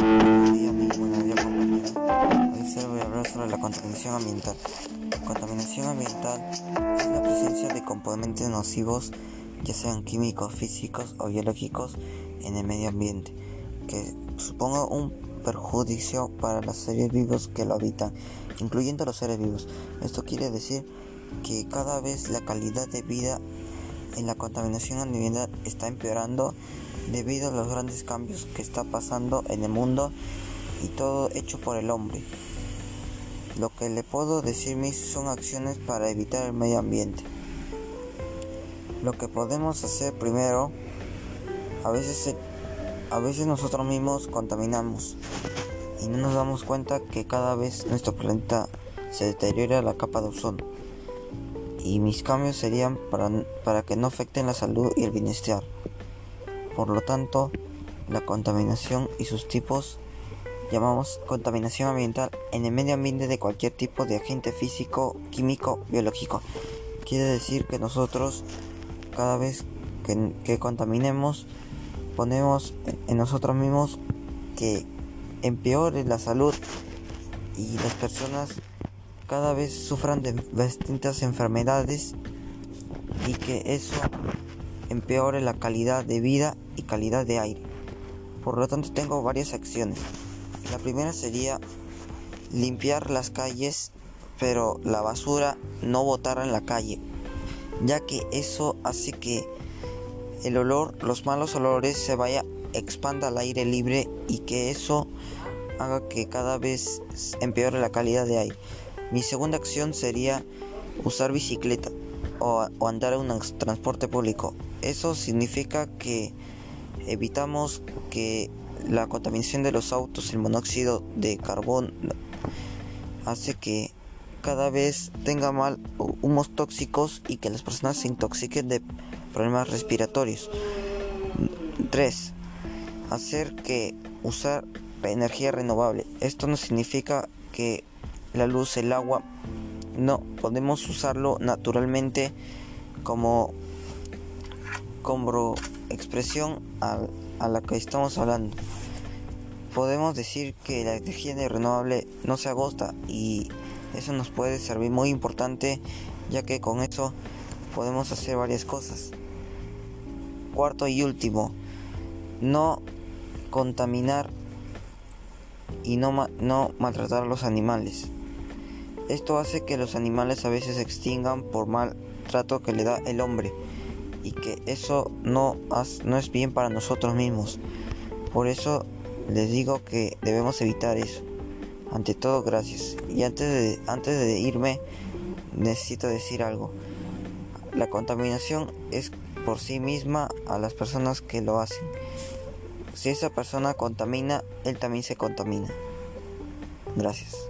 Buenos días, mi buenos días compañeros. Hoy se voy a hablar sobre la contaminación ambiental. Contaminación ambiental es la presencia de componentes nocivos, ya sean químicos, físicos o biológicos, en el medio ambiente, que suponga un perjuicio para los seres vivos que lo habitan, incluyendo los seres vivos. Esto quiere decir que cada vez la calidad de vida en la contaminación ambiental está empeorando debido a los grandes cambios que está pasando en el mundo y todo hecho por el hombre. Lo que le puedo decir mis son acciones para evitar el medio ambiente. Lo que podemos hacer primero, a veces, a veces nosotros mismos contaminamos y no nos damos cuenta que cada vez nuestro planeta se deteriora la capa de ozono. Y mis cambios serían para, para que no afecten la salud y el bienestar. Por lo tanto, la contaminación y sus tipos llamamos contaminación ambiental en el medio ambiente de cualquier tipo de agente físico, químico, biológico. Quiere decir que nosotros cada vez que, contaminemos ponemos en nosotros mismos que empeore la salud y las personas cada vez sufran de distintas enfermedades y que eso empeore la calidad de vida y calidad de aire. Por lo tanto tengo varias acciones. La primera sería limpiar las calles, pero la basura no botar en la calle, ya que eso hace que el olor, los malos olores se vaya expanda al aire libre y que eso haga que cada vez empeore la calidad de aire. Mi segunda acción sería usar bicicleta o, andar en un transporte público. Eso significa que evitamos que la contaminación de los autos, el monóxido de carbón, hace que cada vez tenga mal humos tóxicos y que las personas se intoxiquen de problemas respiratorios. 3. Hacer que usar energía renovable. Esto no significa que la luz, el agua, no podemos usarlo naturalmente como como expresión a, la que estamos hablando. Podemos decir que la energía renovable no se agosta y eso nos puede servir muy importante ya que con eso podemos hacer varias cosas. Cuarto y último, no contaminar y no, no maltratar a los animales. Esto hace que los animales a veces se extingan por mal trato que le da el hombre y que eso no, no es bien para nosotros mismos. Por eso les digo que debemos evitar eso. Ante todo, gracias. Y antes de, antes de irme, necesito decir algo. La contaminación es por sí misma a las personas que lo hacen. Si esa persona contamina, él también se contamina. Gracias.